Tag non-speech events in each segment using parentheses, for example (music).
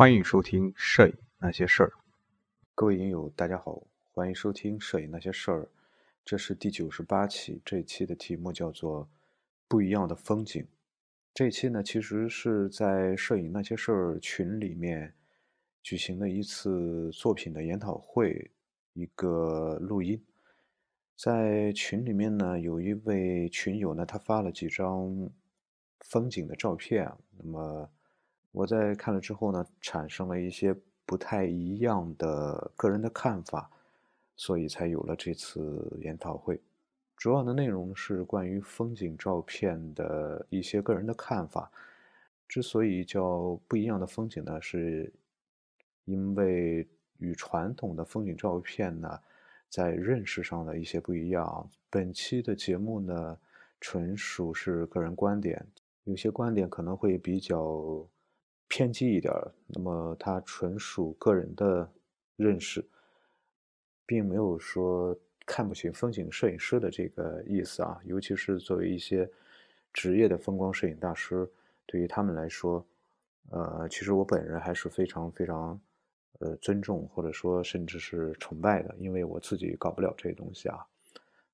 欢迎收听《摄影那些事儿》。各位影友，大家好，欢迎收听《摄影那些事儿》，这是第九十八期。这一期的题目叫做《不一样的风景》。这一期呢，其实是在《摄影那些事儿》群里面举行的一次作品的研讨会，一个录音。在群里面呢，有一位群友呢，他发了几张风景的照片。那么我在看了之后呢，产生了一些不太一样的个人的看法，所以才有了这次研讨会。主要的内容是关于风景照片的一些个人的看法。之所以叫不一样的风景呢，是因为与传统的风景照片呢，在认识上的一些不一样。本期的节目呢，纯属是个人观点，有些观点可能会比较。偏激一点那么他纯属个人的认识，并没有说看不起风景摄影师的这个意思啊。尤其是作为一些职业的风光摄影大师，对于他们来说，呃，其实我本人还是非常非常呃尊重或者说甚至是崇拜的，因为我自己搞不了这些东西啊。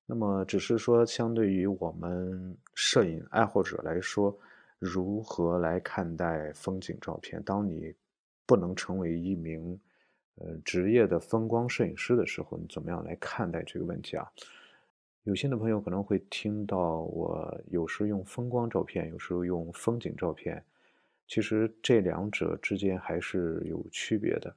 那么只是说，相对于我们摄影爱好者来说。如何来看待风景照片？当你不能成为一名呃职业的风光摄影师的时候，你怎么样来看待这个问题啊？有心的朋友可能会听到我有时用风光照片，有时候用风景照片，其实这两者之间还是有区别的。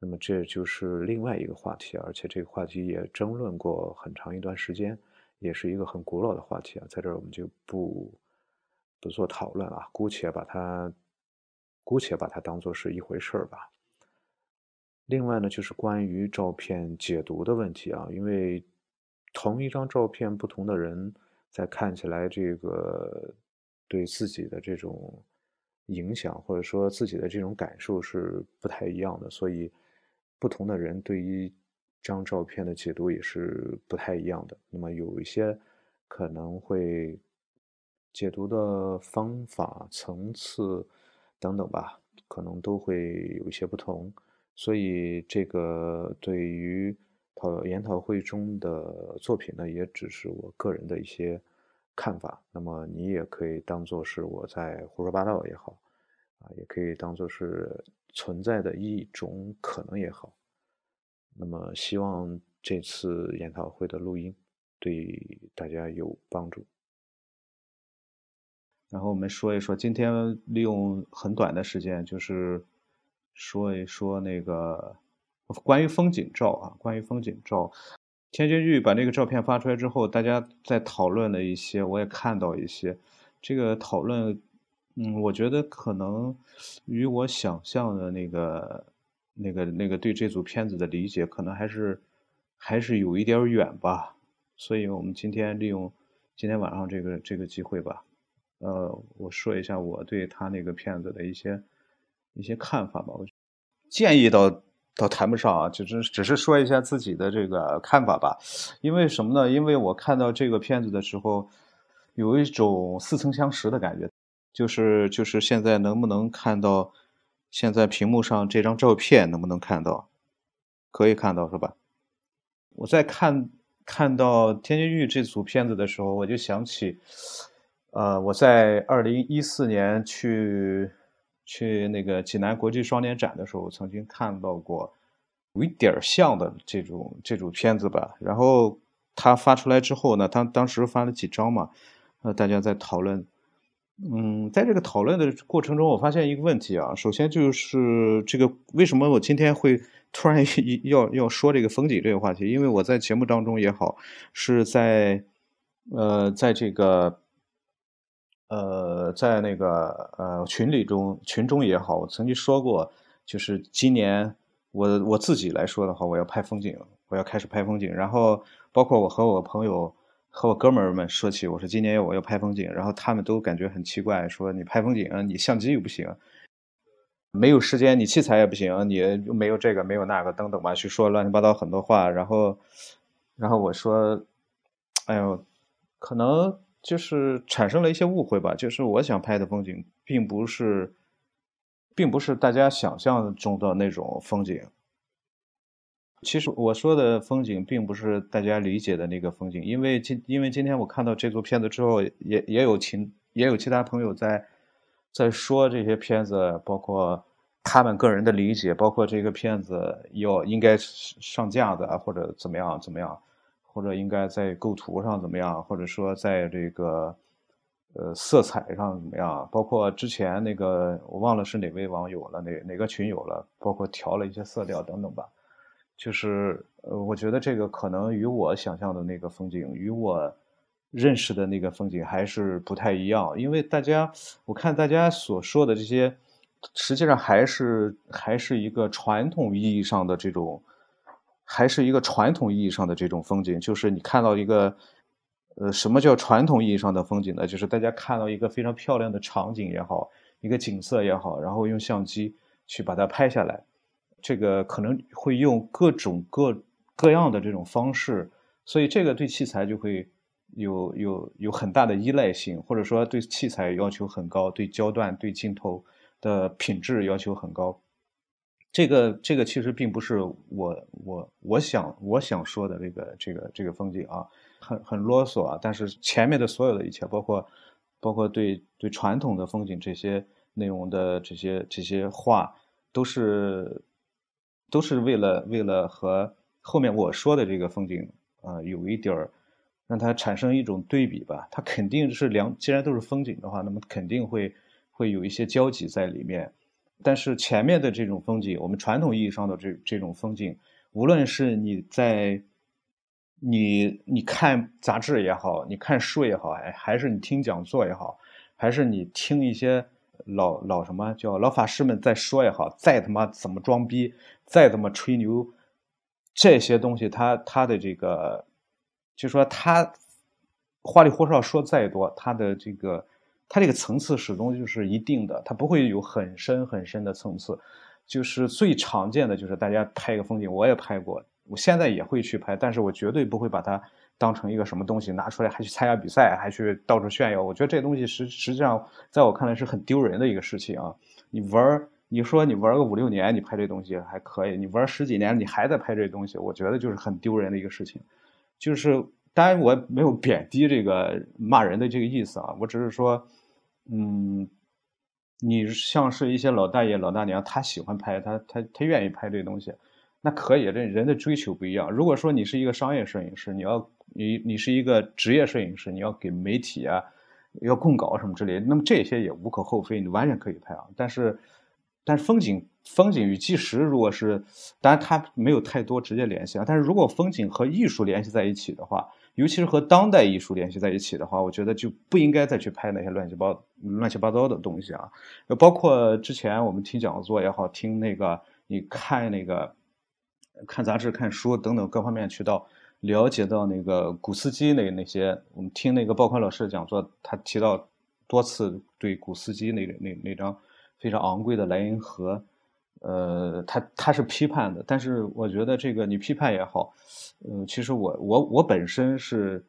那么这就是另外一个话题，而且这个话题也争论过很长一段时间，也是一个很古老的话题啊，在这儿我们就不。不做讨论啊，姑且把它，姑且把它当做是一回事儿吧。另外呢，就是关于照片解读的问题啊，因为同一张照片，不同的人在看起来，这个对自己的这种影响，或者说自己的这种感受是不太一样的，所以不同的人对于张照片的解读也是不太一样的。那么有一些可能会。解读的方法、层次等等吧，可能都会有一些不同，所以这个对于讨研讨会中的作品呢，也只是我个人的一些看法。那么你也可以当做是我在胡说八道也好，啊，也可以当做是存在的一种可能也好。那么希望这次研讨会的录音对大家有帮助。然后我们说一说，今天利用很短的时间，就是说一说那个关于风景照啊，关于风景照。天津玉把那个照片发出来之后，大家在讨论了一些，我也看到一些。这个讨论，嗯，我觉得可能与我想象的那个、那个、那个对这组片子的理解，可能还是还是有一点远吧。所以我们今天利用今天晚上这个这个机会吧。呃，我说一下我对他那个片子的一些一些看法吧。我建议倒倒谈不上啊，只是只是说一下自己的这个看法吧。因为什么呢？因为我看到这个片子的时候，有一种似曾相识的感觉。就是就是现在能不能看到现在屏幕上这张照片？能不能看到？可以看到是吧？我在看看到《天津玉》这组片子的时候，我就想起。呃，我在二零一四年去去那个济南国际双年展的时候，曾经看到过有一点像的这种这种片子吧。然后他发出来之后呢，他当时发了几张嘛，呃，大家在讨论。嗯，在这个讨论的过程中，我发现一个问题啊。首先就是这个为什么我今天会 (laughs) 突然要要说这个风景这个话题？因为我在节目当中也好，是在呃，在这个。呃，在那个呃群里中群中也好，我曾经说过，就是今年我我自己来说的话，我要拍风景，我要开始拍风景。然后包括我和我朋友和我哥们儿们说起，我说今年我要拍风景，然后他们都感觉很奇怪，说你拍风景，你相机又不行，没有时间，你器材也不行，你没有这个没有那个等等吧，去说乱七八糟很多话。然后然后我说，哎呦，可能。就是产生了一些误会吧，就是我想拍的风景，并不是，并不是大家想象中的那种风景。其实我说的风景，并不是大家理解的那个风景，因为今因为今天我看到这组片子之后，也也有其也有其他朋友在在说这些片子，包括他们个人的理解，包括这个片子要应该上架的，或者怎么样怎么样，或者应该在构图上怎么样，或者说在这个呃色彩上怎么样，包括之前那个我忘了是哪位网友了，哪哪个群友了，包括调了一些色调等等吧。就是呃，我觉得这个可能与我想象的那个风景，与我认识的那个风景还是不太一样。因为大家，我看大家所说的这些，实际上还是还是一个传统意义上的这种，还是一个传统意义上的这种风景。就是你看到一个，呃，什么叫传统意义上的风景呢？就是大家看到一个非常漂亮的场景也好，一个景色也好，然后用相机去把它拍下来。这个可能会用各种各各样的这种方式，所以这个对器材就会有有有很大的依赖性，或者说对器材要求很高，对焦段、对镜头的品质要求很高。这个这个其实并不是我我我想我想说的这个这个这个风景啊，很很啰嗦啊。但是前面的所有的一切，包括包括对对传统的风景这些内容的这些这些话，都是。都是为了为了和后面我说的这个风景啊有一点儿让它产生一种对比吧。它肯定是两，既然都是风景的话，那么肯定会会有一些交集在里面。但是前面的这种风景，我们传统意义上的这这种风景，无论是你在你你看杂志也好，你看书也好，还还是你听讲座也好，还是你听一些。老老什么叫老法师们在说也好，再他妈怎么装逼，再怎么吹牛，这些东西他他的这个，就说他花里胡哨说再多，他的这个它这个层次始终就是一定的，它不会有很深很深的层次。就是最常见的就是大家拍一个风景，我也拍过，我现在也会去拍，但是我绝对不会把它。当成一个什么东西拿出来，还去参加比赛，还去到处炫耀。我觉得这东西实实际上，在我看来是很丢人的一个事情啊！你玩，你说你玩个五六年，你拍这东西还可以；你玩十几年，你还在拍这东西，我觉得就是很丢人的一个事情。就是当然我没有贬低这个骂人的这个意思啊，我只是说，嗯，你像是一些老大爷老大娘，他喜欢拍，他他他愿意拍这东西，那可以。这人的追求不一样。如果说你是一个商业摄影师，你要。你你是一个职业摄影师，你要给媒体啊，要供稿什么之类，那么这些也无可厚非，你完全可以拍啊。但是，但是风景风景与纪实，如果是，当然它没有太多直接联系啊。但是如果风景和艺术联系在一起的话，尤其是和当代艺术联系在一起的话，我觉得就不应该再去拍那些乱七八乱七八糟的东西啊。包括之前我们听讲座也好，听那个你看那个看杂志、看书等等各方面渠道。了解到那个古斯基那那些，我们听那个鲍宽老师的讲座，他提到多次对古斯基那那那张非常昂贵的莱茵河，呃，他他是批判的。但是我觉得这个你批判也好，嗯，其实我我我本身是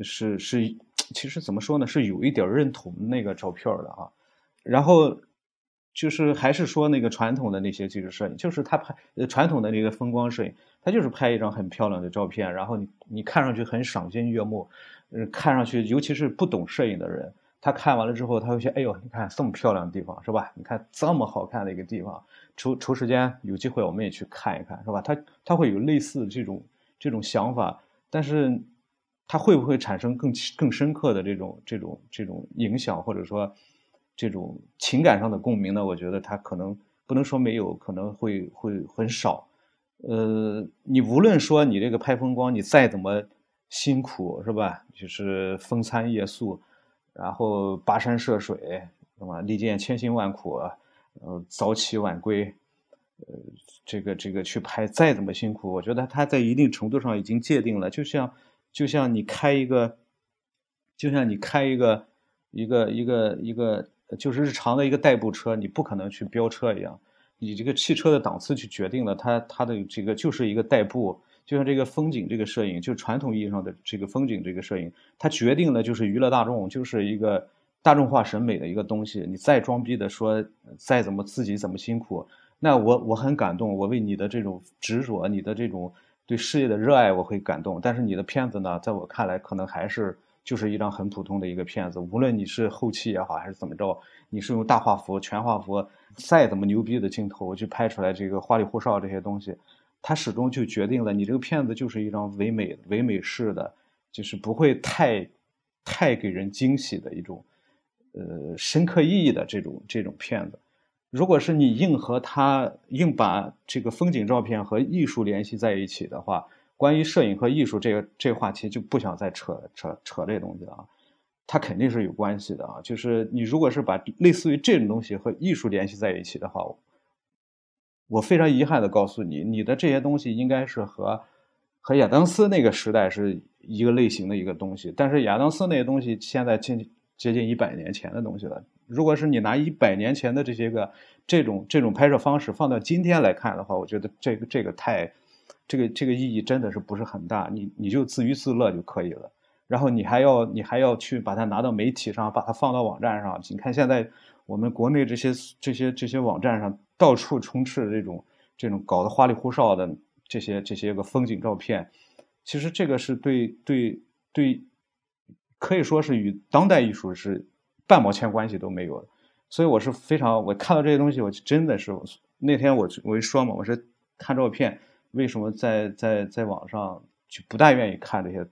是是，其实怎么说呢，是有一点认同那个照片的啊。然后就是还是说那个传统的那些纪实摄影，就是他拍传统的那个风光摄影。他就是拍一张很漂亮的照片，然后你你看上去很赏心悦目，嗯，看上去尤其是不懂摄影的人，他看完了之后，他会说：“哎呦，你看这么漂亮的地方，是吧？你看这么好看的一个地方，抽抽时间有机会我们也去看一看，是吧？”他他会有类似这种这种想法，但是他会不会产生更更深刻的这种这种这种影响，或者说这种情感上的共鸣呢？我觉得他可能不能说没有，可能会会很少。呃，你无论说你这个拍风光，你再怎么辛苦，是吧？就是风餐夜宿，然后跋山涉水，是吧？历尽千辛万苦，呃，早起晚归，呃，这个这个去拍，再怎么辛苦，我觉得他在一定程度上已经界定了，就像就像你开一个，就像你开一个一个一个一个，就是日常的一个代步车，你不可能去飙车一样。以这个汽车的档次去决定了它它的这个就是一个代步，就像这个风景这个摄影，就传统意义上的这个风景这个摄影，它决定了就是娱乐大众就是一个大众化审美的一个东西，你再装逼的说，再怎么自己怎么辛苦，那我我很感动，我为你的这种执着，你的这种对事业的热爱，我会感动。但是你的片子呢，在我看来，可能还是就是一张很普通的一个片子。无论你是后期也好，还是怎么着，你是用大画幅、全画幅，再怎么牛逼的镜头去拍出来这个花里胡哨这些东西，它始终就决定了你这个片子就是一张唯美唯美式的，就是不会太太给人惊喜的一种。呃，深刻意义的这种这种片子，如果是你硬和它硬把这个风景照片和艺术联系在一起的话，关于摄影和艺术这个这个话题就不想再扯扯扯这东西了啊，它肯定是有关系的啊。就是你如果是把类似于这种东西和艺术联系在一起的话，我非常遗憾的告诉你，你的这些东西应该是和和亚当斯那个时代是一个类型的一个东西，但是亚当斯那些东西现在进。接近一百年前的东西了。如果是你拿一百年前的这些个这种这种拍摄方式放到今天来看的话，我觉得这个这个太，这个这个意义真的是不是很大。你你就自娱自乐就可以了。然后你还要你还要去把它拿到媒体上，把它放到网站上。你看现在我们国内这些这些这些网站上到处充斥这种这种搞得花里胡哨的这些这些个风景照片，其实这个是对对对。可以说是与当代艺术是半毛钱关系都没有的，所以我是非常我看到这些东西，我真的是那天我我一说嘛，我是看照片，为什么在在在网上就不大愿意看这些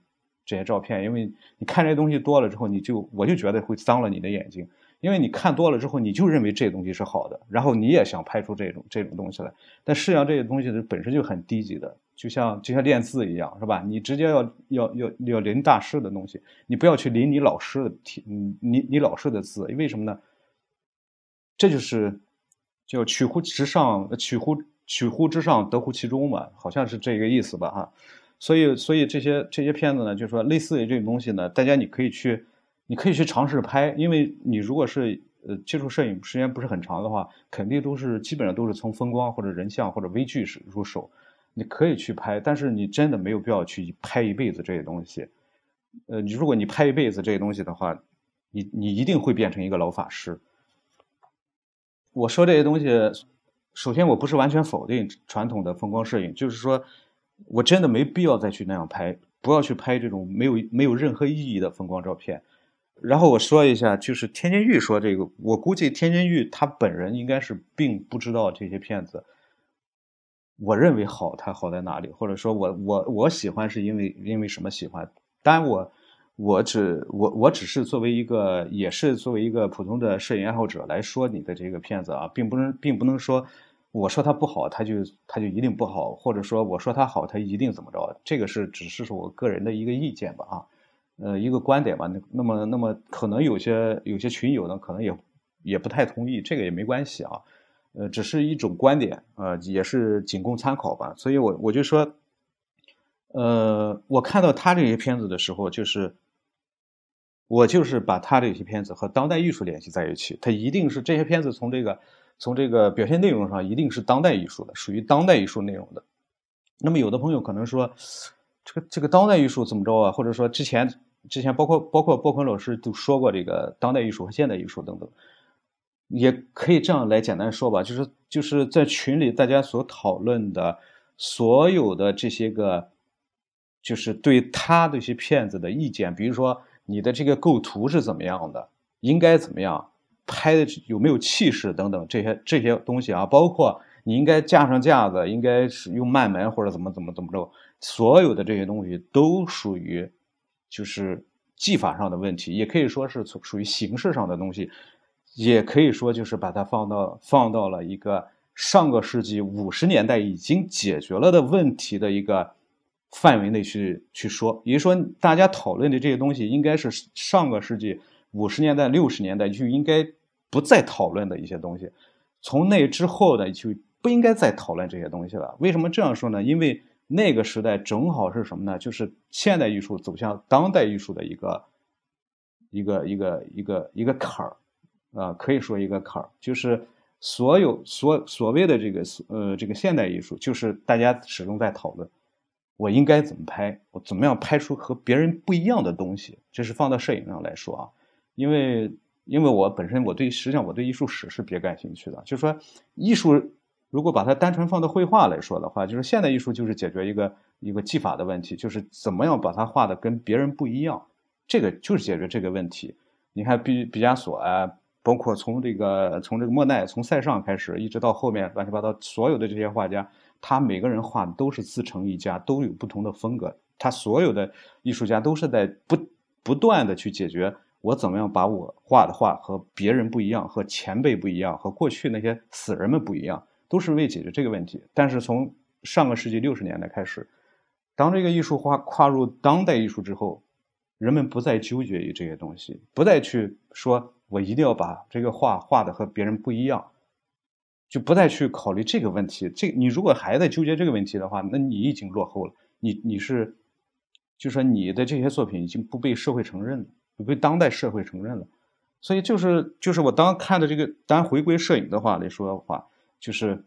这些照片？因为你看这些东西多了之后，你就我就觉得会脏了你的眼睛。因为你看多了之后，你就认为这东西是好的，然后你也想拍出这种这种东西来。但实际上这些东西本身就很低级的，就像就像练字一样，是吧？你直接要要要要临大师的东西，你不要去临你老师的题，你你你老师的字，为什么呢？这就是叫取乎之上，取乎取乎之上，得乎其中嘛，好像是这个意思吧？哈，所以所以这些这些片子呢，就是说类似于这种东西呢，大家你可以去。你可以去尝试拍，因为你如果是呃接触摄影时间不是很长的话，肯定都是基本上都是从风光或者人像或者微距是入手。你可以去拍，但是你真的没有必要去拍一辈子这些东西。呃，你如果你拍一辈子这些东西的话，你你一定会变成一个老法师。我说这些东西，首先我不是完全否定传统的风光摄影，就是说我真的没必要再去那样拍，不要去拍这种没有没有任何意义的风光照片。然后我说一下，就是天津玉说这个，我估计天津玉他本人应该是并不知道这些片子。我认为好，他好在哪里？或者说我我我喜欢是因为因为什么喜欢？当然我我只我我只是作为一个也是作为一个普通的摄影爱好者来说你的这个片子啊，并不能并不能说我说它不好，它就它就一定不好，或者说我说它好，它一定怎么着？这个是只是说我个人的一个意见吧啊。呃，一个观点吧，那那么那么可能有些有些群友呢，可能也也不太同意，这个也没关系啊，呃，只是一种观点，呃，也是仅供参考吧。所以我我就说，呃，我看到他这些片子的时候，就是我就是把他这些片子和当代艺术联系在一起，他一定是这些片子从这个从这个表现内容上一定是当代艺术的，属于当代艺术内容的。那么有的朋友可能说，这个这个当代艺术怎么着啊？或者说之前。之前包括包括包坤老师都说过这个当代艺术和现代艺术等等，也可以这样来简单说吧，就是就是在群里大家所讨论的所有的这些个，就是对他这些片子的意见，比如说你的这个构图是怎么样的，应该怎么样拍的有没有气势等等这些这些东西啊，包括你应该架上架子，应该是用慢门或者怎么怎么怎么着，所有的这些东西都属于。就是技法上的问题，也可以说是从属于形式上的东西，也可以说就是把它放到放到了一个上个世纪五十年代已经解决了的问题的一个范围内去去说。也就是说，大家讨论的这些东西，应该是上个世纪五十年代、六十年代就应该不再讨论的一些东西。从那之后呢，就不应该再讨论这些东西了。为什么这样说呢？因为。那个时代正好是什么呢？就是现代艺术走向当代艺术的一个一个一个一个一个坎儿啊，可以说一个坎儿，就是所有所所谓的这个呃这个现代艺术，就是大家始终在讨论我应该怎么拍，我怎么样拍出和别人不一样的东西。这是放到摄影上来说啊，因为因为我本身我对实际上我对艺术史是别感兴趣的，就是说艺术如果把它单纯放到绘画来说的话，就是现代艺术就是解决一个一个技法的问题，就是怎么样把它画的跟别人不一样，这个就是解决这个问题。你看毕毕加索啊，包括从这个从这个莫奈从塞尚开始，一直到后面乱七八糟所有的这些画家，他每个人画的都是自成一家，都有不同的风格。他所有的艺术家都是在不不断的去解决。我怎么样把我画的画和别人不一样，和前辈不一样，和过去那些死人们不一样，都是为解决这个问题。但是从上个世纪六十年代开始，当这个艺术画跨入当代艺术之后，人们不再纠结于这些东西，不再去说我一定要把这个画画的和别人不一样，就不再去考虑这个问题。这你如果还在纠结这个问题的话，那你已经落后了。你你是，就说你的这些作品已经不被社会承认了。不被当代社会承认了，所以就是就是我当看的这个，当回归摄影的话来说的话，就是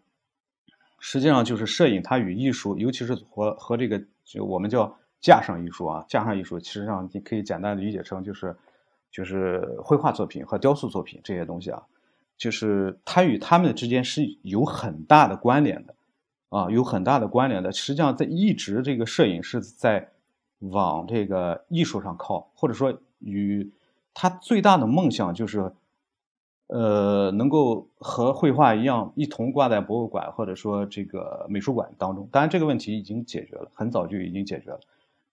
实际上就是摄影它与艺术，尤其是和和这个就我们叫架上艺术啊，架上艺术，其实上你可以简单的理解成就是就是绘画作品和雕塑作品这些东西啊，就是它与它们之间是有很大的关联的啊，有很大的关联的。实际上在一直这个摄影是在往这个艺术上靠，或者说。与他最大的梦想就是，呃，能够和绘画一样，一同挂在博物馆或者说这个美术馆当中。当然，这个问题已经解决了，很早就已经解决了。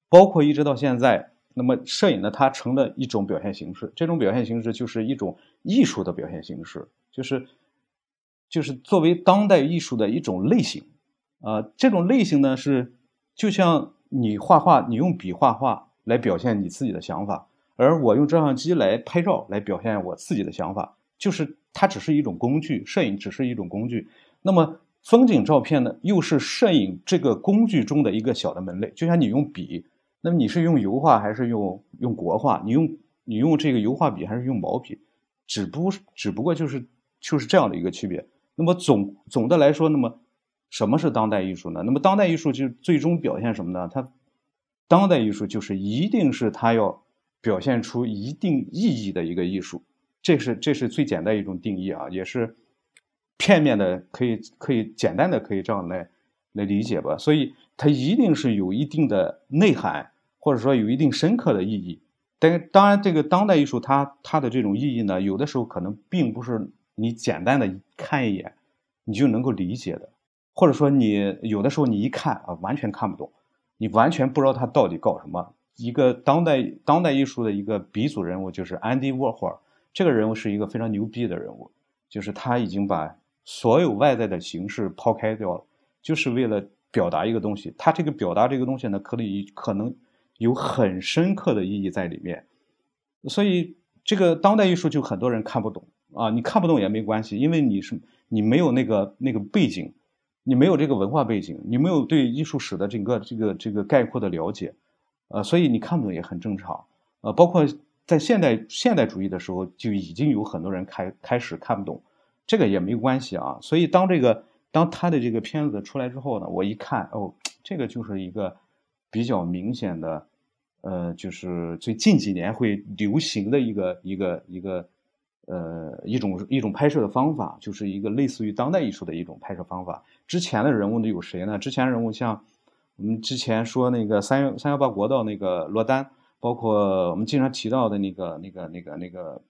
包括一直到现在，那么摄影呢，它成了一种表现形式。这种表现形式就是一种艺术的表现形式，就是就是作为当代艺术的一种类型。啊，这种类型呢是就像你画画，你用笔画画来表现你自己的想法。而我用照相机来拍照，来表现我自己的想法，就是它只是一种工具，摄影只是一种工具。那么风景照片呢，又是摄影这个工具中的一个小的门类。就像你用笔，那么你是用油画还是用用国画？你用你用这个油画笔还是用毛笔？只不只不过就是就是这样的一个区别。那么总总的来说，那么什么是当代艺术呢？那么当代艺术就最终表现什么呢？它当代艺术就是一定是它要。表现出一定意义的一个艺术，这是这是最简单一种定义啊，也是片面的，可以可以简单的可以这样来来理解吧。所以它一定是有一定的内涵，或者说有一定深刻的意义。但当然，这个当代艺术它它的这种意义呢，有的时候可能并不是你简单的看一眼你就能够理解的，或者说你有的时候你一看啊完全看不懂，你完全不知道它到底搞什么。一个当代当代艺术的一个鼻祖人物就是安迪沃霍尔，这个人物是一个非常牛逼的人物，就是他已经把所有外在的形式抛开掉了，就是为了表达一个东西。他这个表达这个东西呢，可以可能有很深刻的意义在里面。所以这个当代艺术就很多人看不懂啊，你看不懂也没关系，因为你是你没有那个那个背景，你没有这个文化背景，你没有对艺术史的整个这个这个概括的了解。呃，所以你看不懂也很正常，呃，包括在现代现代主义的时候，就已经有很多人开开始看不懂，这个也没关系啊。所以当这个当他的这个片子出来之后呢，我一看，哦，这个就是一个比较明显的，呃，就是最近几年会流行的一个一个一个呃一种一种拍摄的方法，就是一个类似于当代艺术的一种拍摄方法。之前的人物呢有谁呢？之前人物像。我们之前说那个三三幺八国道那个罗丹，包括我们经常提到的那个那个那个那个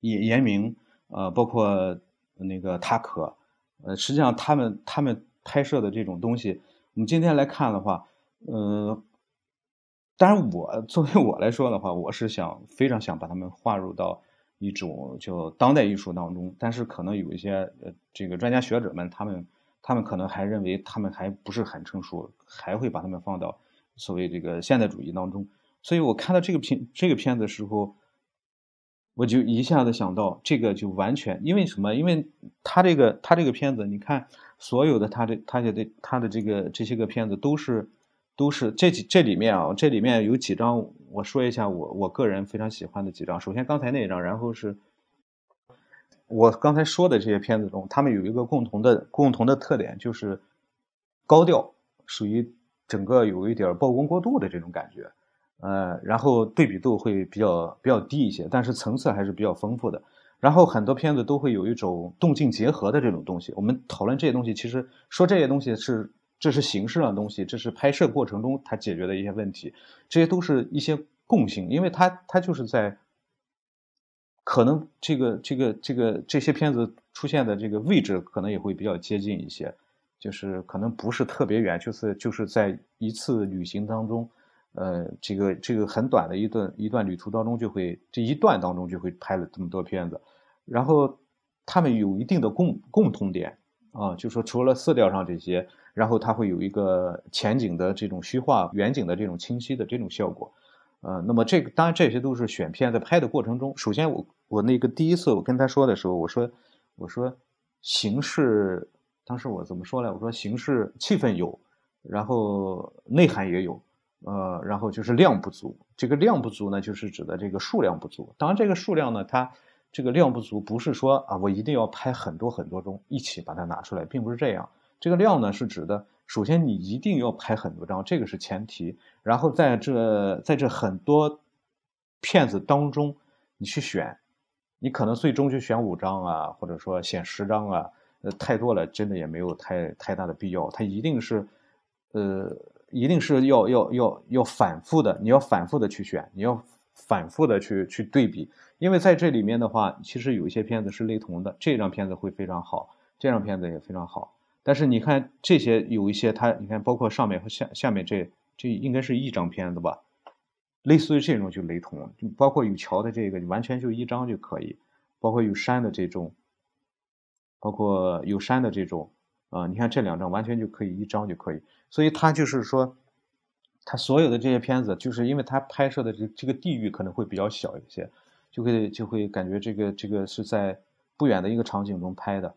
严严明，呃，包括那个塔可，呃，实际上他们他们拍摄的这种东西，我们今天来看的话，呃，当然我作为我来说的话，我是想非常想把他们划入到一种叫当代艺术当中，但是可能有一些呃这个专家学者们他们。他们可能还认为他们还不是很成熟，还会把他们放到所谓这个现代主义当中。所以我看到这个片这个片子的时候，我就一下子想到这个就完全因为什么？因为他这个他这个片子，你看所有的他的他的他的这个这些个片子都是都是这几这里面啊，这里面有几张，我说一下我我个人非常喜欢的几张。首先刚才那一张，然后是。我刚才说的这些片子中，他们有一个共同的共同的特点，就是高调，属于整个有一点曝光过度的这种感觉。呃，然后对比度会比较比较低一些，但是层次还是比较丰富的。然后很多片子都会有一种动静结合的这种东西。我们讨论这些东西，其实说这些东西是这是形式上的东西，这是拍摄过程中它解决的一些问题，这些都是一些共性，因为它它就是在可能这个这个这个这些片子出现的这个位置可能也会比较接近一些，就是可能不是特别远，就是就是在一次旅行当中。呃，这个这个很短的一段一段旅途当中，就会这一段当中就会拍了这么多片子，然后他们有一定的共共同点啊，就说除了色调上这些，然后它会有一个前景的这种虚化、远景的这种清晰的这种效果，呃，那么这个当然这些都是选片在拍的过程中，首先我我那个第一次我跟他说的时候，我说我说形式，当时我怎么说呢？我说形式气氛有，然后内涵也有。呃，然后就是量不足，这个量不足呢，就是指的这个数量不足。当然，这个数量呢，它这个量不足不是说啊，我一定要拍很多很多钟一起把它拿出来，并不是这样。这个量呢，是指的，首先你一定要拍很多张，这个是前提。然后在这在这很多片子当中，你去选，你可能最终就选五张啊，或者说选十张啊，太多了，真的也没有太太大的必要。它一定是，呃。一定是要要要要反复的，你要反复的去选，你要反复的去去对比，因为在这里面的话，其实有一些片子是雷同的，这张片子会非常好，这张片子也非常好，但是你看这些有一些它，你看包括上面和下下面这这应该是一张片子吧，类似于这种就雷同，就包括有桥的这个，完全就一张就可以，包括有山的这种，包括有山的这种。啊，你看这两张完全就可以一张就可以，所以他就是说，他所有的这些片子，就是因为他拍摄的这这个地域可能会比较小一些，就会就会感觉这个这个是在不远的一个场景中拍的，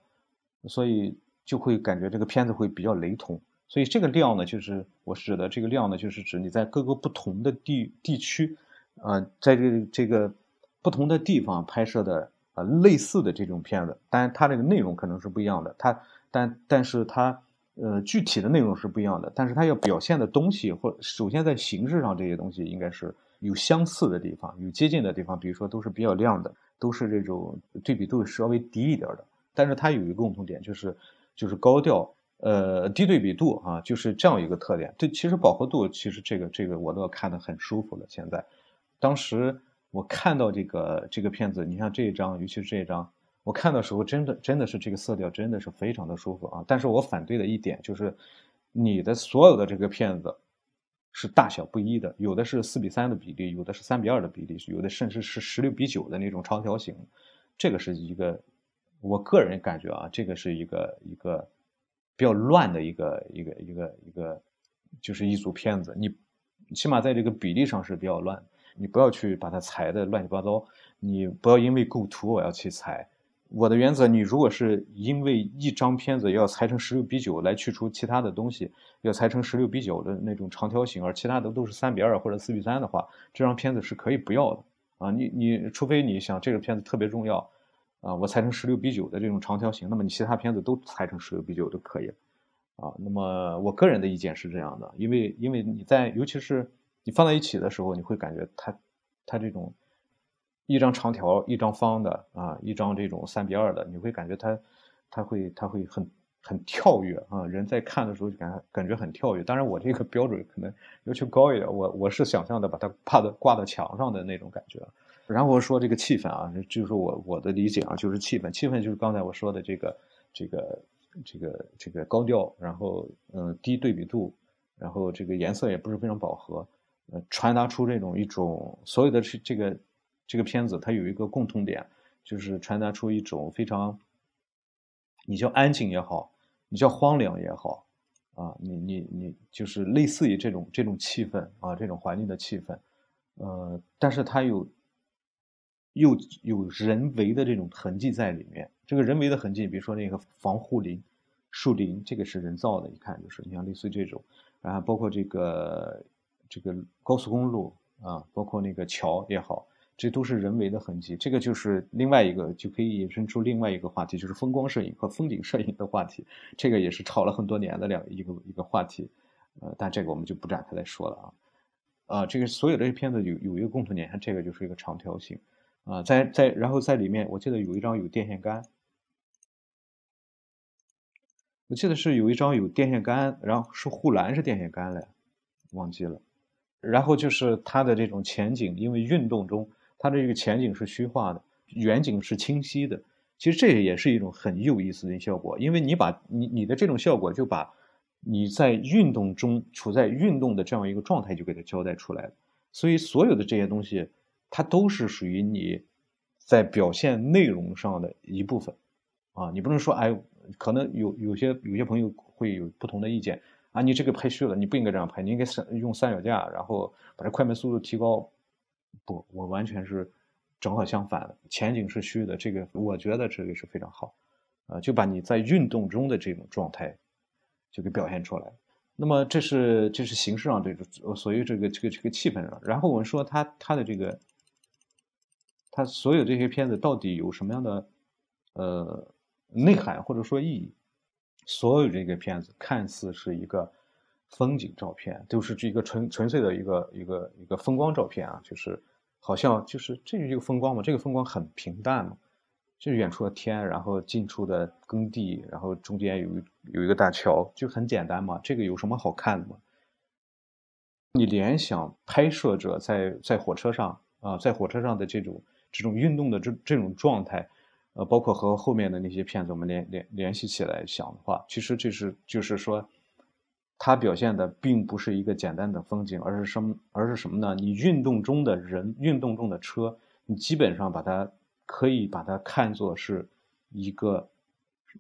所以就会感觉这个片子会比较雷同。所以这个量呢，就是我指的这个量呢，就是指你在各个不同的地地区，啊，在这这个不同的地方拍摄的类似的这种片子，当然它这个内容可能是不一样的，它。但但是它，呃，具体的内容是不一样的，但是它要表现的东西，或首先在形式上这些东西应该是有相似的地方，有接近的地方，比如说都是比较亮的，都是这种对比度稍微低一点的。但是它有一个共同点，就是就是高调，呃，低对比度啊，就是这样一个特点。对，其实饱和度，其实这个这个我都要看得很舒服了。现在，当时我看到这个这个片子，你像这一张，尤其是这一张。我看的时候，真的真的是这个色调真的是非常的舒服啊！但是我反对的一点就是，你的所有的这个片子是大小不一的，有的是四比三的比例，有的是三比二的比例，有的甚至是十六比九的那种长条形。这个是一个我个人感觉啊，这个是一个一个比较乱的一个一个一个一个，就是一组片子。你起码在这个比例上是比较乱，你不要去把它裁的乱七八糟，你不要因为构图我要去裁。我的原则，你如果是因为一张片子要裁成十六比九来去除其他的东西，要裁成十六比九的那种长条形，而其他的都是三比二或者四比三的话，这张片子是可以不要的啊。你你除非你想这个片子特别重要啊，我裁成十六比九的这种长条形，那么你其他片子都裁成十六比九都可以啊。那么我个人的意见是这样的，因为因为你在尤其是你放在一起的时候，你会感觉它它这种。一张长条，一张方的啊，一张这种三比二的，你会感觉它，它会，它会很很跳跃啊。人在看的时候就感感觉很跳跃。当然，我这个标准可能要求高一点，我我是想象的把它挂的挂到墙上的那种感觉。然后说这个气氛啊，就是我我的理解啊，就是气氛，气氛就是刚才我说的这个这个这个这个高调，然后嗯低对比度，然后这个颜色也不是非常饱和，呃，传达出这种一种所有的这这个。这个片子它有一个共同点，就是传达出一种非常，你叫安静也好，你叫荒凉也好，啊，你你你就是类似于这种这种气氛啊，这种环境的气氛，呃，但是它有又有人为的这种痕迹在里面。这个人为的痕迹，比如说那个防护林、树林，这个是人造的，一看就是你像类似于这种，然后包括这个这个高速公路啊，包括那个桥也好。这都是人为的痕迹，这个就是另外一个就可以引申出另外一个话题，就是风光摄影和风景摄影的话题。这个也是吵了很多年的两一个一个话题，呃，但这个我们就不展开来说了啊。啊，这个所有的片子有有一个共同点，像这个就是一个长条形啊，在在然后在里面，我记得有一张有电线杆，我记得是有一张有电线杆，然后是护栏是电线杆嘞，忘记了。然后就是它的这种前景，因为运动中它的这个前景是虚化的，远景是清晰的。其实这也是一种很有意思的效果，因为你把你你的这种效果就把你在运动中处在运动的这样一个状态就给它交代出来了。所以所有的这些东西，它都是属于你在表现内容上的一部分啊。你不能说哎，可能有有些有些朋友会有不同的意见。啊，你这个拍虚了，你不应该这样拍，你应该三用三脚架，然后把这快门速度提高。不，我完全是正好相反，前景是虚的，这个我觉得这个是非常好，啊，就把你在运动中的这种状态就给表现出来。那么这是这是形式上这个，所以这个这个这个气氛上。然后我们说他他的这个，他所有这些片子到底有什么样的呃内涵或者说意义？所有这个片子看似是一个风景照片，都是这个纯纯粹的一个一个一个风光照片啊，就是好像就是这是一个风光嘛，这个风光很平淡嘛，就是远处的天，然后近处的耕地，然后中间有一有一个大桥，就很简单嘛，这个有什么好看的吗？你联想拍摄者在在火车上啊，在火车上的这种这种运动的这这种状态。呃，包括和后面的那些片子，我们联联联系起来想的话，其实这是就是说，它表现的并不是一个简单的风景，而是什么？而是什么呢？你运动中的人，运动中的车，你基本上把它可以把它看作是一个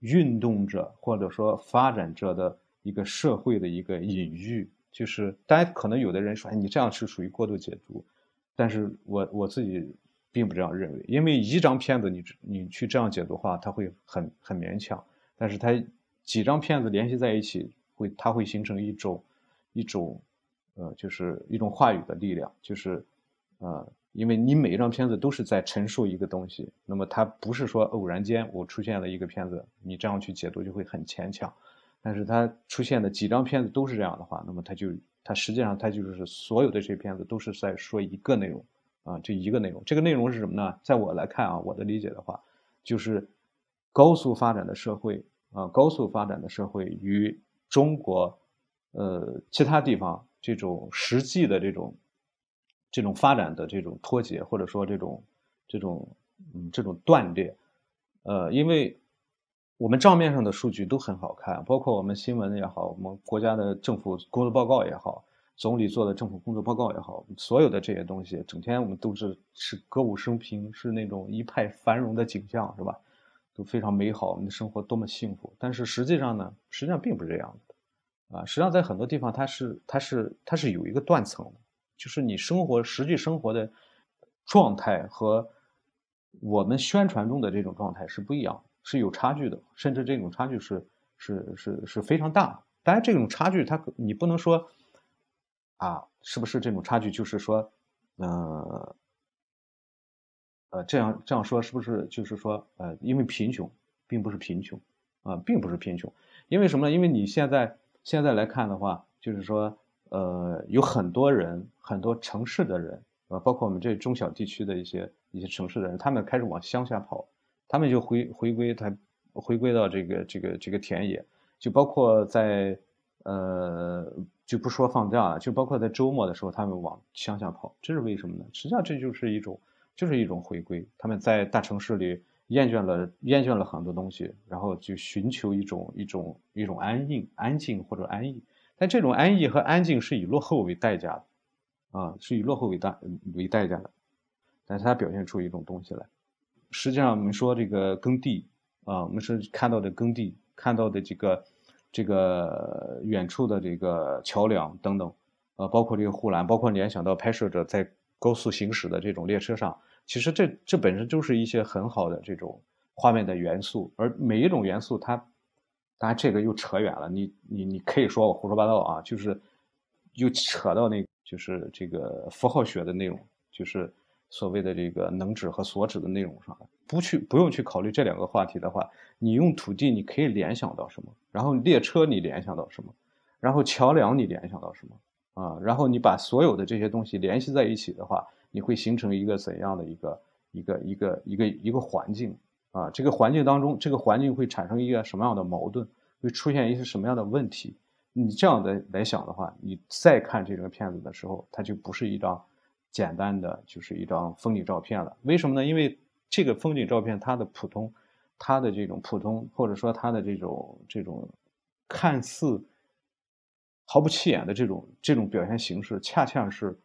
运动者或者说发展者的一个社会的一个隐喻。就是大家，可能有的人说，哎，你这样是属于过度解读，但是我我自己。并不这样认为，因为一张片子你你去这样解读的话，它会很很勉强。但是它几张片子联系在一起，会它会形成一种一种呃，就是一种话语的力量，就是呃，因为你每一张片子都是在陈述一个东西，那么它不是说偶然间我出现了一个片子，你这样去解读就会很牵强。但是它出现的几张片子都是这样的话，那么它就它实际上它就是所有的这些片子都是在说一个内容。啊，这一个内容，这个内容是什么呢？在我来看啊，我的理解的话，就是高速发展的社会啊，高速发展的社会与中国呃其他地方这种实际的这种这种发展的这种脱节，或者说这种这种嗯这种断裂，呃，因为我们账面上的数据都很好看，包括我们新闻也好，我们国家的政府工作报告也好。总理做的政府工作报告也好，所有的这些东西，整天我们都是是歌舞升平，是那种一派繁荣的景象，是吧？都非常美好，我们的生活多么幸福。但是实际上呢，实际上并不是这样的，啊，实际上在很多地方，它是它是它是有一个断层，就是你生活实际生活的状态和我们宣传中的这种状态是不一样，是有差距的，甚至这种差距是是是是非常大。当然，这种差距它你不能说。啊，是不是这种差距？就是说，呃，呃，这样这样说，是不是就是说，呃，因为贫穷，并不是贫穷，啊，并不是贫穷，因为什么呢？因为你现在现在来看的话，就是说，呃，有很多人，很多城市的人，呃，包括我们这中小地区的一些一些城市的人，他们开始往乡下跑，他们就回回归他回归到这个这个这个田野，就包括在。呃，就不说放假了，就包括在周末的时候，他们往乡下跑，这是为什么呢？实际上这就是一种，就是一种回归。他们在大城市里厌倦了，厌倦了很多东西，然后就寻求一种一种一种安逸、安静或者安逸。但这种安逸和安静是以落后为代价的，啊，是以落后为代为代价的。但是它表现出一种东西来。实际上，我们说这个耕地啊，我们是看到的耕地，看到的这个。这个远处的这个桥梁等等，呃，包括这个护栏，包括联想到拍摄者在高速行驶的这种列车上，其实这这本身就是一些很好的这种画面的元素。而每一种元素，它当然这个又扯远了，你你你可以说我胡说八道啊，就是又扯到那，就是这个符号学的内容，就是所谓的这个能指和所指的内容上了。不去不用去考虑这两个话题的话，你用土地你可以联想到什么？然后列车你联想到什么？然后桥梁你联想到什么？啊，然后你把所有的这些东西联系在一起的话，你会形成一个怎样的一个一个一个一个一个环境啊？这个环境当中，这个环境会产生一个什么样的矛盾？会出现一些什么样的问题？你这样的来想的话，你再看这个片子的时候，它就不是一张简单的就是一张风景照片了。为什么呢？因为这个风景照片它的普通，它的这种普通，或者说它的这种这种看似毫不起眼的这种这种表现形式，恰恰是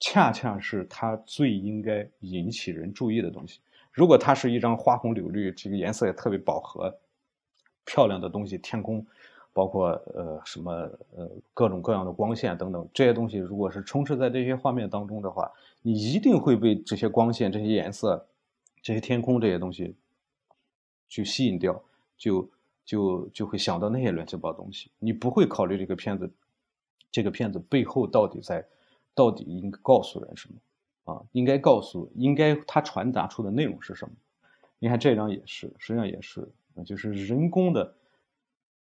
恰恰是它最应该引起人注意的东西。如果它是一张花红柳绿，这个颜色也特别饱和。漂亮的东西，天空，包括呃什么呃各种各样的光线等等这些东西，如果是充斥在这些画面当中的话，你一定会被这些光线、这些颜色、这些天空这些东西去吸引掉，就就就会想到那些乱七八糟东西，你不会考虑这个片子，这个片子背后到底在到底应该告诉人什么啊？应该告诉，应该它传达出的内容是什么？你看这张也是，实际上也是。就是人工的、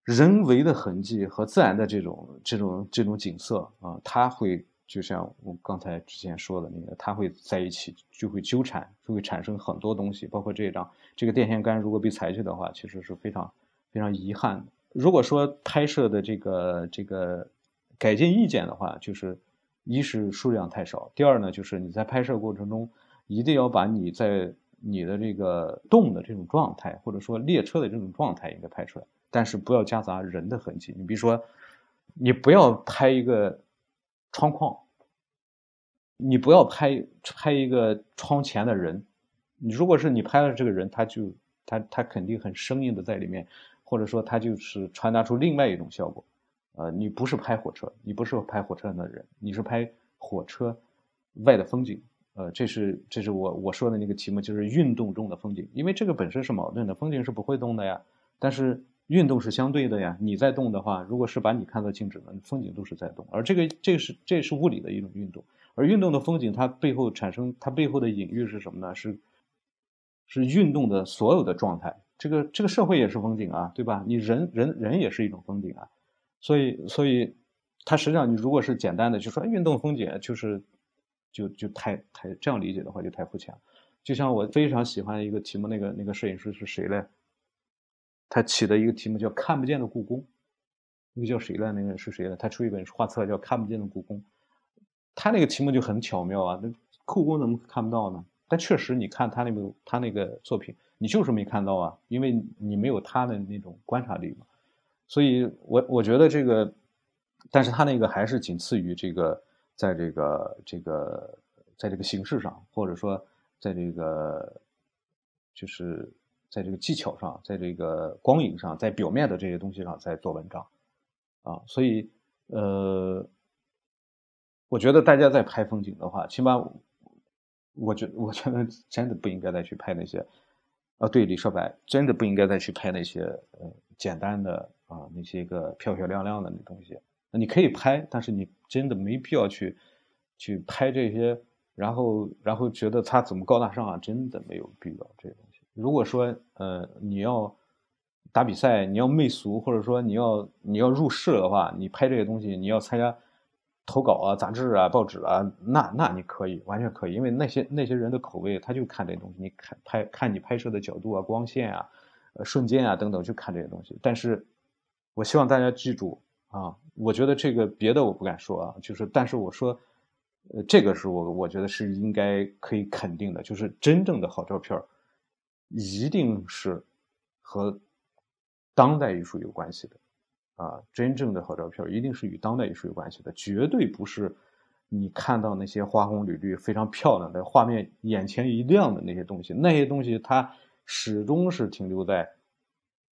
人为的痕迹和自然的这种、这种、这种景色啊，它会就像我刚才之前说的那个，它会在一起，就会纠缠，就会产生很多东西，包括这一张这个电线杆，如果被裁去的话，其实是非常非常遗憾的。如果说拍摄的这个这个改进意见的话，就是一是数量太少，第二呢，就是你在拍摄过程中一定要把你在你的这个动的这种状态，或者说列车的这种状态应该拍出来，但是不要夹杂人的痕迹。你比如说，你不要拍一个窗框，你不要拍拍一个窗前的人。你如果是你拍了这个人，他就他他肯定很生硬的在里面，或者说他就是传达出另外一种效果。呃，你不是拍火车，你不是拍火车上的人，你是拍火车外的风景。呃，这是这是我我说的那个题目，就是运动中的风景，因为这个本身是矛盾的，风景是不会动的呀，但是运动是相对的呀。你在动的话，如果是把你看作静止的，风景都是在动，而这个这是这是物理的一种运动，而运动的风景它背后产生它背后的隐喻是什么呢？是是运动的所有的状态，这个这个社会也是风景啊，对吧？你人人人也是一种风景啊，所以所以它实际上你如果是简单的就说运动风景就是。就就太太这样理解的话就太肤浅了，就像我非常喜欢一个题目，那个那个摄影师是谁嘞？他起的一个题目叫“看不见的故宫”，那个叫谁来？那个是谁来？他出一本画册叫《看不见的故宫》，他那个题目就很巧妙啊，那故宫怎么看不到呢？但确实，你看他那个他那个作品，你就是没看到啊，因为你没有他的那种观察力嘛。所以我我觉得这个，但是他那个还是仅次于这个。在这个这个，在这个形式上，或者说在这个，就是在这个技巧上，在这个光影上，在表面的这些东西上在做文章，啊，所以呃，我觉得大家在拍风景的话，起码我觉我觉得 (laughs) 真的不应该再去拍那些，啊，对李少白真的不应该再去拍那些呃简单的啊那些个漂漂亮亮的那东西。你可以拍，但是你真的没必要去去拍这些，然后然后觉得它怎么高大上啊？真的没有必要这些东西。如果说呃你要打比赛，你要媚俗，或者说你要你要入世的话，你拍这些东西，你要参加投稿啊、杂志啊、报纸啊，那那你可以完全可以，因为那些那些人的口味他就看这东西，你看拍看你拍摄的角度啊、光线啊、呃瞬间啊等等，就看这些东西。但是我希望大家记住。啊，我觉得这个别的我不敢说啊，就是但是我说，呃，这个是我我觉得是应该可以肯定的，就是真正的好照片一定是和当代艺术有关系的，啊，真正的好照片一定是与当代艺术有关系的，绝对不是你看到那些花红柳绿、非常漂亮的画面眼前一亮的那些东西，那些东西它始终是停留在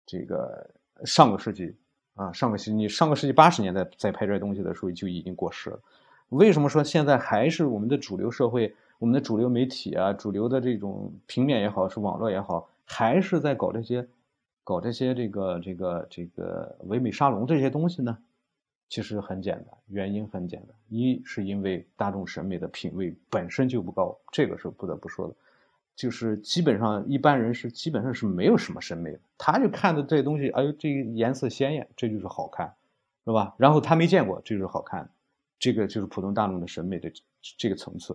这个上个世纪。啊，上个世纪上个世纪八十年代在拍这些东西的时候就已经过时了。为什么说现在还是我们的主流社会、我们的主流媒体啊、主流的这种平面也好，是网络也好，还是在搞这些、搞这些这个、这个、这个唯美沙龙这些东西呢？其实很简单，原因很简单，一是因为大众审美的品位本身就不高，这个是不得不说的。就是基本上一般人是基本上是没有什么审美的，他就看的这些东西，哎呦，这个颜色鲜艳，这就是好看，是吧？然后他没见过，这就是好看，这个就是普通大众的审美的这个层次。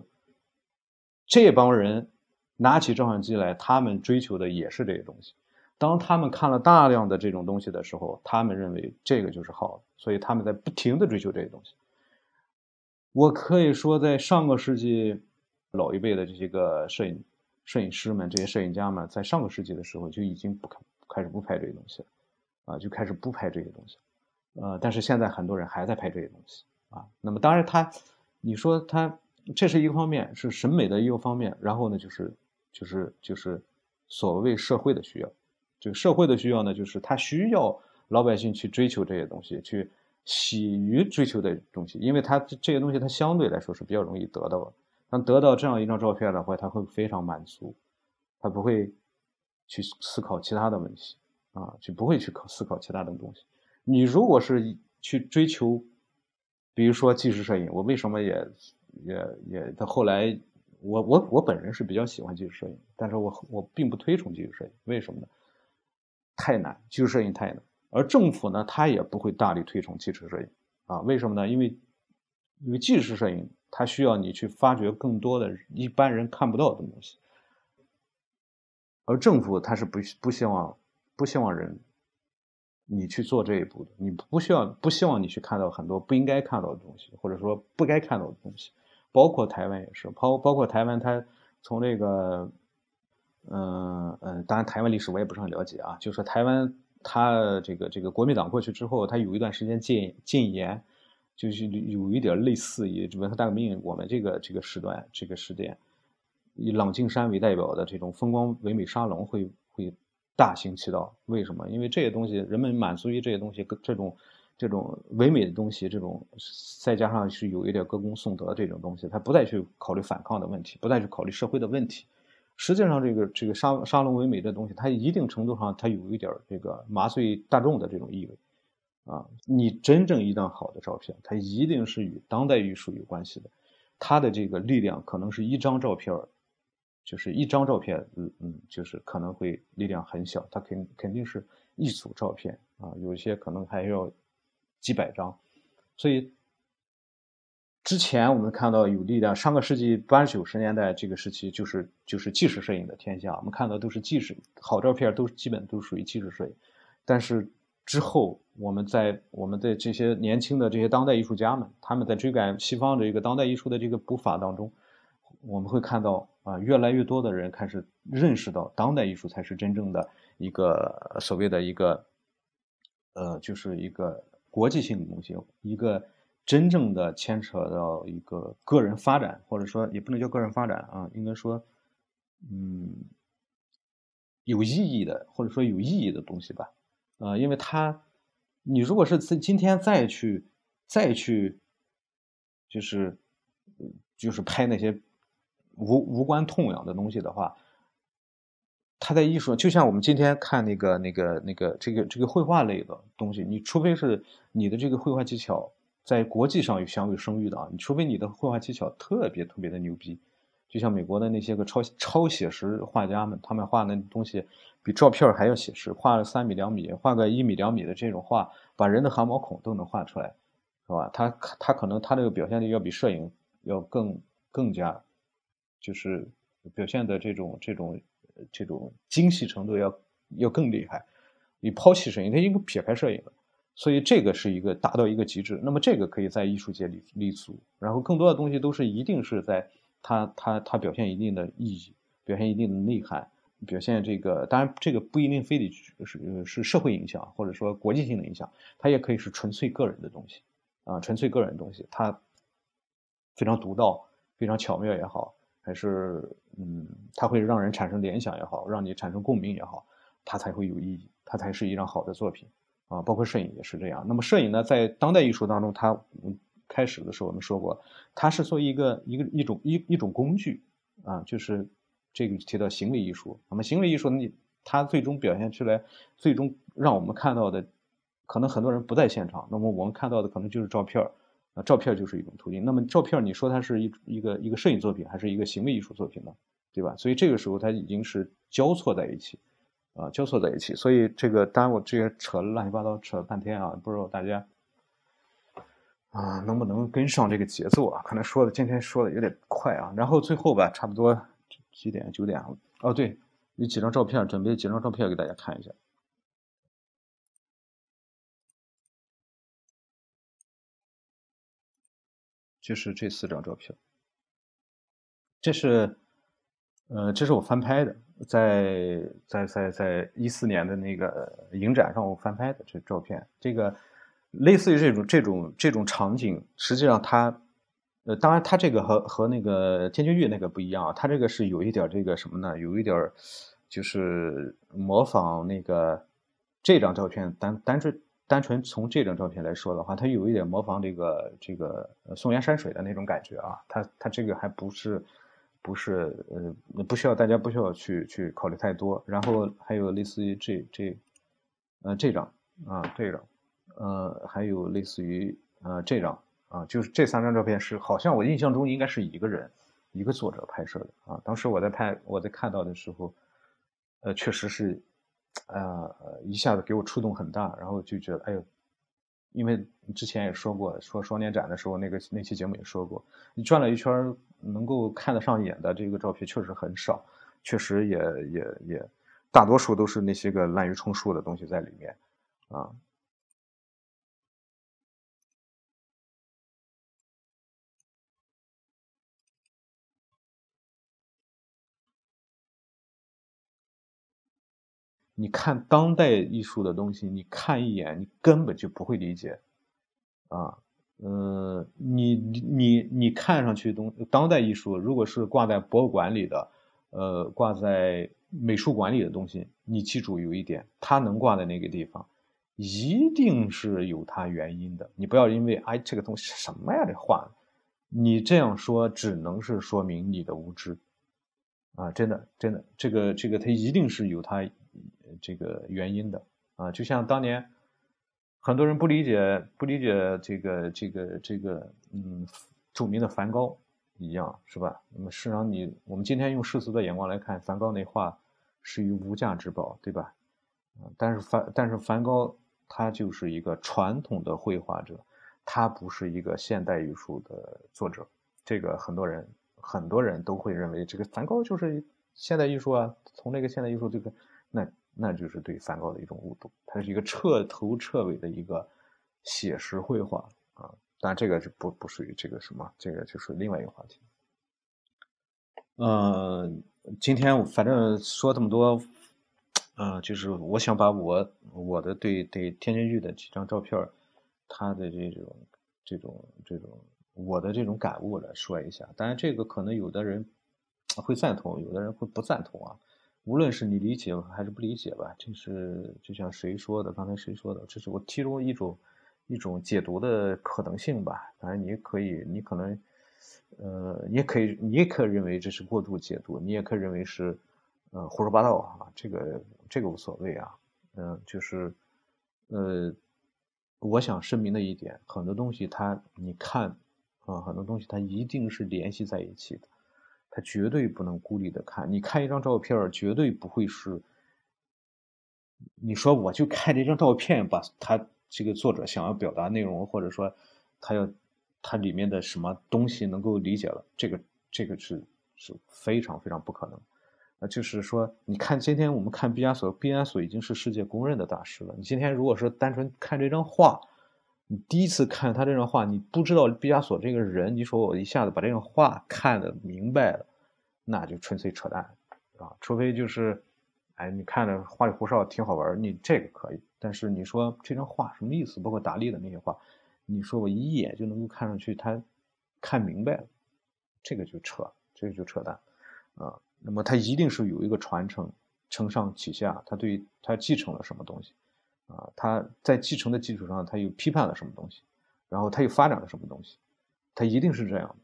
这帮人拿起照相机来，他们追求的也是这些东西。当他们看了大量的这种东西的时候，他们认为这个就是好的，所以他们在不停的追求这些东西。我可以说，在上个世纪，老一辈的这些个摄影摄影师们、这些摄影家们，在上个世纪的时候就已经不开始不拍这些东西了，啊，就开始不拍这些东西，呃，但是现在很多人还在拍这些东西，啊，那么当然他，你说他这是一个方面，是审美的一个方面，然后呢，就是就是就是所谓社会的需要。这个社会的需要呢，就是他需要老百姓去追求这些东西，去喜于追求的东西，因为他这些东西他相对来说是比较容易得到的。当得到这样一张照片的话，他会非常满足，他不会去思考其他的问题啊，就不会去考思考其他的东西。你如果是去追求，比如说纪实摄影，我为什么也也也到后来，我我我本人是比较喜欢纪实摄影，但是我我并不推崇纪实摄影，为什么呢？太难，技术摄影太难，而政府呢，他也不会大力推崇纪实摄影啊？为什么呢？因为，因为纪实摄影它需要你去发掘更多的一般人看不到的东西，而政府它是不不希望不希望人你去做这一步的，你不需要不希望你去看到很多不应该看到的东西，或者说不该看到的东西，包括台湾也是，包包括台湾，它从这个。嗯嗯，当然台湾历史我也不是很了解啊。就是台湾，它这个这个国民党过去之后，它有一段时间禁禁言，就是有一点类似于文化大革命我们这个这个时段这个时点，以朗静山为代表的这种风光唯美沙龙会会大行其道。为什么？因为这些东西人们满足于这些东西，这种这种唯美的东西，这种再加上是有一点歌功颂德这种东西，他不再去考虑反抗的问题，不再去考虑社会的问题。实际上，这个这个沙沙龙唯美的东西，它一定程度上它有一点这个麻醉大众的这种意味，啊，你真正一张好的照片，它一定是与当代艺术有关系的，它的这个力量可能是一张照片，就是一张照片，嗯嗯，就是可能会力量很小，它肯肯定是一组照片啊，有些可能还要几百张，所以。之前我们看到有力量，上个世纪八九十年代这个时期就是就是纪实摄影的天下，我们看到都是纪实好照片，都基本都属于纪实摄影。但是之后我们在我们的这些年轻的这些当代艺术家们，他们在追赶西方的一个当代艺术的这个步伐当中，我们会看到啊，越来越多的人开始认识到当代艺术才是真正的一个所谓的一个呃，就是一个国际性的东西，一个。真正的牵扯到一个个人发展，或者说也不能叫个人发展啊，应该说，嗯，有意义的，或者说有意义的东西吧，啊，因为他，你如果是在今天再去再去，就是，就是拍那些无无关痛痒的东西的话，他在艺术，就像我们今天看那个那个那个这个这个绘画类的东西，你除非是你的这个绘画技巧。在国际上有享有声誉的啊，你除非你的绘画技巧特别特别的牛逼，就像美国的那些个超超写实画家们，他们画那东西比照片还要写实，画了三米两米，画个一米两米的这种画，把人的汗毛孔都能画出来，是吧？他他可能他这个表现力要比摄影要更更加，就是表现的这种这种这种精细程度要要更厉害。你抛弃摄影，它应该撇开摄影了。所以这个是一个达到一个极致，那么这个可以在艺术界里立足，然后更多的东西都是一定是在它它它表现一定的意义，表现一定的内涵，表现这个当然这个不一定非得是是社会影响或者说国际性的影响，它也可以是纯粹个人的东西啊，纯粹个人的东西，它非常独到、非常巧妙也好，还是嗯，它会让人产生联想也好，让你产生共鸣也好，它才会有意义，它才是一张好的作品。啊，包括摄影也是这样。那么摄影呢，在当代艺术当中，它开始的时候我们说过，它是作为一个一个一种一一种工具啊，就是这个提到行为艺术。那么行为艺术，你它最终表现出来，最终让我们看到的，可能很多人不在现场，那么我们看到的可能就是照片儿啊，照片就是一种途径。那么照片，你说它是一一个一个摄影作品，还是一个行为艺术作品呢？对吧？所以这个时候它已经是交错在一起。啊，交错在一起，所以这个当然我这些扯了乱七八糟，扯了半天啊，不知道大家啊，能不能跟上这个节奏啊？可能说的今天说的有点快啊。然后最后吧，差不多几点？九点哦，对，有几张照片，准备几张照片给大家看一下。就是这四张照片，这是，呃，这是我翻拍的，在在在在一四年的那个影展上我翻拍的这照片，这个。类似于这种这种这种场景，实际上它，呃，当然它这个和和那个天津玉那个不一样，它这个是有一点这个什么呢？有一点就是模仿那个这张照片，单单纯单纯从这张照片来说的话，它有一点模仿这个这个松原山水的那种感觉啊。它它这个还不是不是呃不需要大家不需要去去考虑太多。然后还有类似于这这呃这张啊这张。呃，还有类似于呃这张啊，就是这三张照片是好像我印象中应该是一个人，一个作者拍摄的啊。当时我在拍，我在看到的时候，呃，确实是，呃，一下子给我触动很大，然后就觉得哎呦，因为之前也说过，说双年展的时候那个那期节目也说过，你转了一圈能够看得上眼的这个照片确实很少，确实也也也大多数都是那些个滥竽充数的东西在里面啊。你看当代艺术的东西，你看一眼，你根本就不会理解，啊，嗯，你你你你看上去东当代艺术，如果是挂在博物馆里的，呃，挂在美术馆里的东西，你记住有一点，它能挂在那个地方，一定是有它原因的。你不要因为哎这个东西什么呀这画，你这样说只能是说明你的无知，啊，真的真的，这个这个它一定是有它。这个原因的啊，就像当年很多人不理解不理解这个这个这个嗯著名的梵高一样，是吧？那么事实上，你我们今天用世俗的眼光来看，梵高那画是一无价之宝，对吧？啊，但是梵但是梵高他就是一个传统的绘画者，他不是一个现代艺术的作者。这个很多人很多人都会认为这个梵高就是现代艺术啊，从那个现代艺术这个那。那就是对梵高的一种误读，它是一个彻头彻尾的一个写实绘画啊，当然这个是不不属于这个什么，这个就是另外一个话题。嗯，今天反正说这么多，嗯，就是我想把我我的对对天津玉的几张照片，他的这种这种这种我的这种感悟来说一下，当然这个可能有的人会赞同，有的人会不赞同啊。无论是你理解还是不理解吧，这是就像谁说的？刚才谁说的？这是我其中一种一种解读的可能性吧。当然，你可以，你可能，呃，也可以，你也可以认为这是过度解读，你也可以认为是，呃，胡说八道啊。这个这个无所谓啊。嗯，就是，呃，我想声明的一点，很多东西它，你看，啊，很多东西它一定是联系在一起的。他绝对不能孤立的看，你看一张照片绝对不会是。你说我就看这张照片，把他这个作者想要表达内容，或者说他要他里面的什么东西能够理解了，这个这个是是非常非常不可能。啊，就是说，你看今天我们看毕加索，毕加索已经是世界公认的大师了。你今天如果说单纯看这张画，你第一次看他这张画，你不知道毕加索这个人，你说我一下子把这张画看得明白了，那就纯粹扯淡，啊！除非就是，哎，你看着花里胡哨挺好玩，你这个可以。但是你说这张画什么意思？包括达利的那些画，你说我一眼就能够看上去，他看明白了，这个就扯，这个就扯淡，啊！那么他一定是有一个传承，承上启下，他对他继承了什么东西。啊，他在继承的基础上，他又批判了什么东西，然后他又发展了什么东西，他一定是这样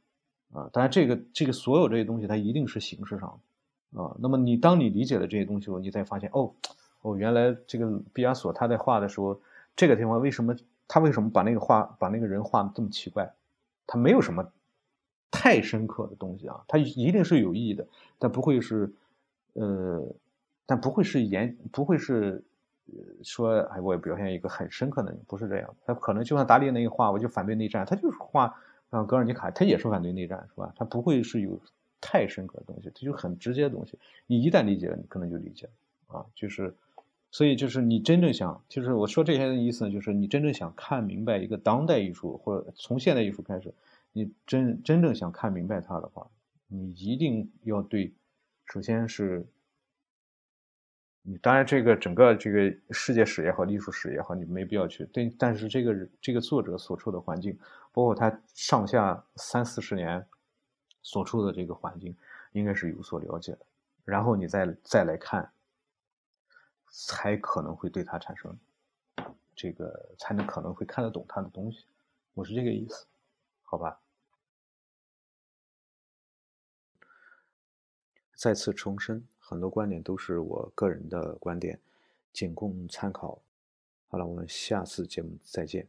的啊。当然，这个这个所有这些东西，它一定是形式上的啊。那么你当你理解了这些东西后，你才发现哦哦，原来这个毕加索他在画的时候，这个地方为什么他为什么把那个画把那个人画的这么奇怪？他没有什么太深刻的东西啊，他一定是有意义的，但不会是呃，但不会是言不会是。说哎，我表现一个很深刻的人，不是这样。他可能就像达利那个画，我就反对内战，他就是画啊，格尔尼卡，他也是反对内战，是吧？他不会是有太深刻的东西，他就很直接的东西。你一旦理解了，你可能就理解了啊。就是，所以就是你真正想，就是我说这些的意思呢，就是你真正想看明白一个当代艺术，或者从现代艺术开始，你真真正想看明白它的话，你一定要对，首先是。你当然，这个整个这个世界史也好，艺术史也好，你没必要去。但但是这个这个作者所处的环境，包括他上下三四十年所处的这个环境，应该是有所了解的。然后你再再来看，才可能会对他产生这个，才能可能会看得懂他的东西。我是这个意思，好吧？再次重申。很多观点都是我个人的观点，仅供参考。好了，我们下次节目再见。